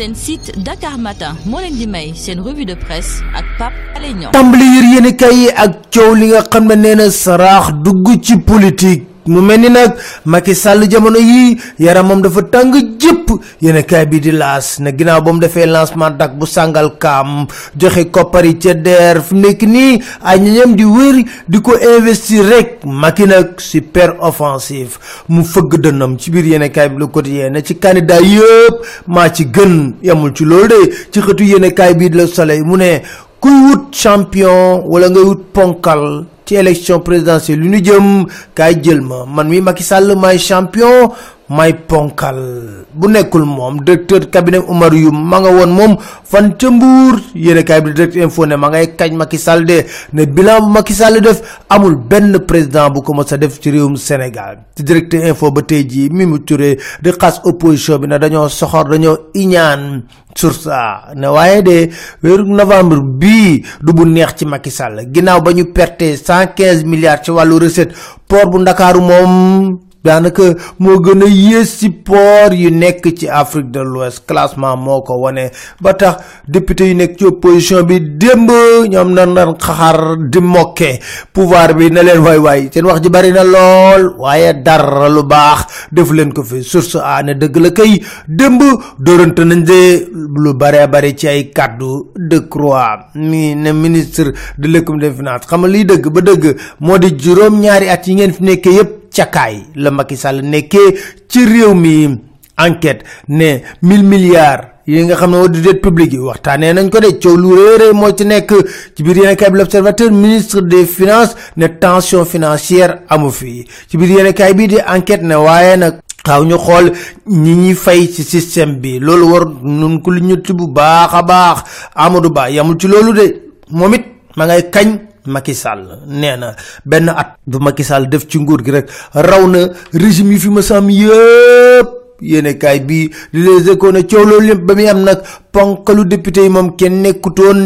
seen site Dakar Matin moo leen di may seen revue de presse ak Pape Alé Niang. Tàmbali yër yéen kay yi ak coow li nga xam ne nee dugg ci politique mu mel ni nag Macky Sall jamono yi yaramam dafa tàng jëpp yéen kaay bi di laas ne ginnaaw ba mu defee lancement dak bu sàngal kaam joxe koppari ca deer fu nekk nii ay ñañam di wër di ko investir rek. Macky nag super offensif mu fëgg dënnam ci biir yéen kaay bi le quotidien ne ci candidat yëpp maa ci gën yamul ci de. Ci xëtu yéen kaay bi Le Soleil mu ne kuy champion wala ngay wut ponkal ci élection présidentielle lu ñu jëm. Kaay jël ma. Man mi Macky Sall may champion may ponkal. Bu nekkul moom directeur cabinet Oumar yu ma nga woon moom fan ca Mbuur yéene kaay bi direct info ne ma ngay kañ Macky Sall de ne bilan Macky Sall def amul benn président bu ko mës a def ci réewum Sénégal. Ci direct info ba tey jii Mimi Touré di xas opposition bi ne dañoo soxor dañoo iñaan sur ça. Ne waaye de weeru novembre bii du bu neex ci Macky Sall. Ginnaaw ba ñu perte cent quinze milliards ci wàllu recette port bu Ndakaaru moom daanaka moo gën a ci port yu nekk ci Afrique de l'Ouest. Classement moo ko ba tax député yu nekk ci opposition bi démb ñoom na nan xaxar di mokke pouvoir bi na leen waay waay seen wax ji bari na lool waaye dara lu baax. Def leen ko fi. Source a ne dëgg la kay. Démb dóorante nañ de lu bare bari ci ay kàddu de croix. Mi ne ministre de l'économie des finances. Xam liy dëgg ba dëgg moo di juróom ñaari at yi ngeen fi nekkee yépp cakaay la Macky Sall nekkee ci réew mi enquête ne mille milliards yi nga xam ne di dette publique yi waxtaanee nañ ko de coow lu réeré moo ci nekk ci biir yéen kaay bi l'observateur ministre des finances ne tension financière amu fi. Ci biir yéen kaay bii di enquête ne waaye nag xaw ñu xool ñi ñuy fay ci système bi. Loolu war nun ko lu ñu bu baax a baax. Amadou Ba yamul ci loolu de. Moom it ma ngay kañ Macky Sall nee na benn at bu Macky Sall def ci nguur gi rek raw na régime yi fi ma sam yëpp yéenekaay bii di les échos coow loolu lépp ba muy am nag ponkalu député yi moom kenn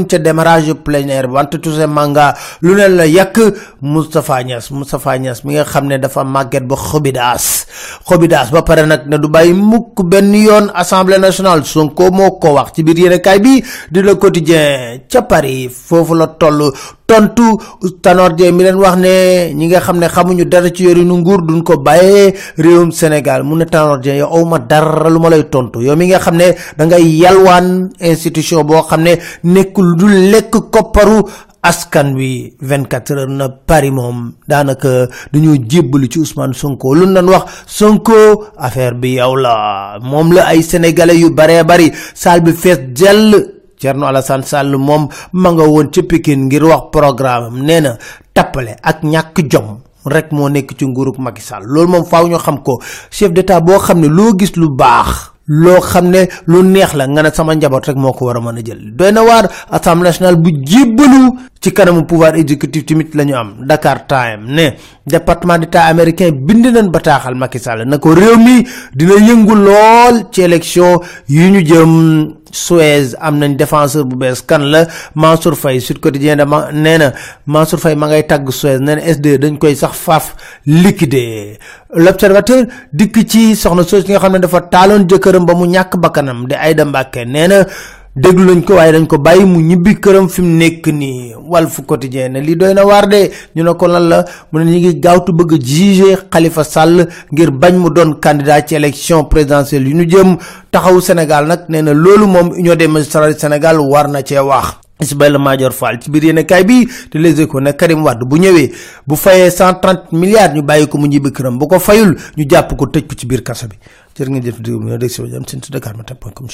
ca démarrage plénière wante Toussaint Manga lu ne la yàq Moustapha Niass Moustapha Niass mi nga xam ne dafa màgget ba xobidaas. Xobidaas ba pare nag ne du bàyyi mukk benn yoon assemblée nationale Sonko moo ko wax ci biir yéene kaay bi di le quotidien. Ca Paris foofu la toll. Tontu Tanor Dieng mi leen wax ne ñi nga xam ne xamuñu dara ci yorinu nguur duñ ko bàyyee réewum Sénégal. Mu ne Tanor Dieng yow awma dara lu ma lay tontu. Yow mi nga xam ne da ngay yalwaan institution boo xam ne nekkul du lekk kopparu askan wi. 24 heures na Paris moom daanaka dañoo jébbalu ci Ousmane Sonko. Lu nan wax Sonko affaire bi yow la. Moom la ay sénégalais yu baree bari. Salle bi fees jell Thierno Alassane Sall moom ma nga woon ca Pikine ngir wax programme am. Nee na tappale ak ñàkk jom rek moo nekk ci nguurug Macky Sall. Loolu moom faaw ñu xam ko. Chef d'état boo xam ne loo gis lu baax loo xam ne lu neex la nga ne sama njaboot rek moo ko war a mën a jël doy na waar assemblée nationale bu jébbalu ci kanamu pouvoir exécutif tamit la ñu am Dakar Time ne département d'état américain bind nañ bataaxal Macky Sall na ko réew mi dina yëngu lool ci élection yu ñu jëm Suez am nañ défenseur bu bees kan la Mansour Faye Sud Quotidien dama nee na Mansour Faye ma ngay tagg Suez nee na SD dañ koy sax faaf liquider l'observateur dikk ci soxna soos nga xam ne dafa taaloon jëkkëram ba mu ñàkk bakkanam di nee na déglu lañ ko waaye dañ ko bàyyi mu ñibbi këram fi mu nekk nii. Walf Quotidien ne lii doy na waar de. Ñu ne ko lan la? Mu ne ñu ngi gaawtu bëgg a juger Khalifa Sall ngir bañ mu doon candidat ci élection présidentielle yu ñu jëm. Taxawu Sénégal nag nee na loolu moom Union des Sénégal war na cee wax. Ismaïla Madior Fall ci biir yéen kaay bi te Les Échos ne Karim Wade bu ñëwee bu cent trente milliards ñu bàyyi ko mu ñibbi këram. Bu ko fayul ñu jàpp ko ko ci biir kaso bi. Jërë ngeen jëf dégg nga dégg si wajan seen Dakar Matin point com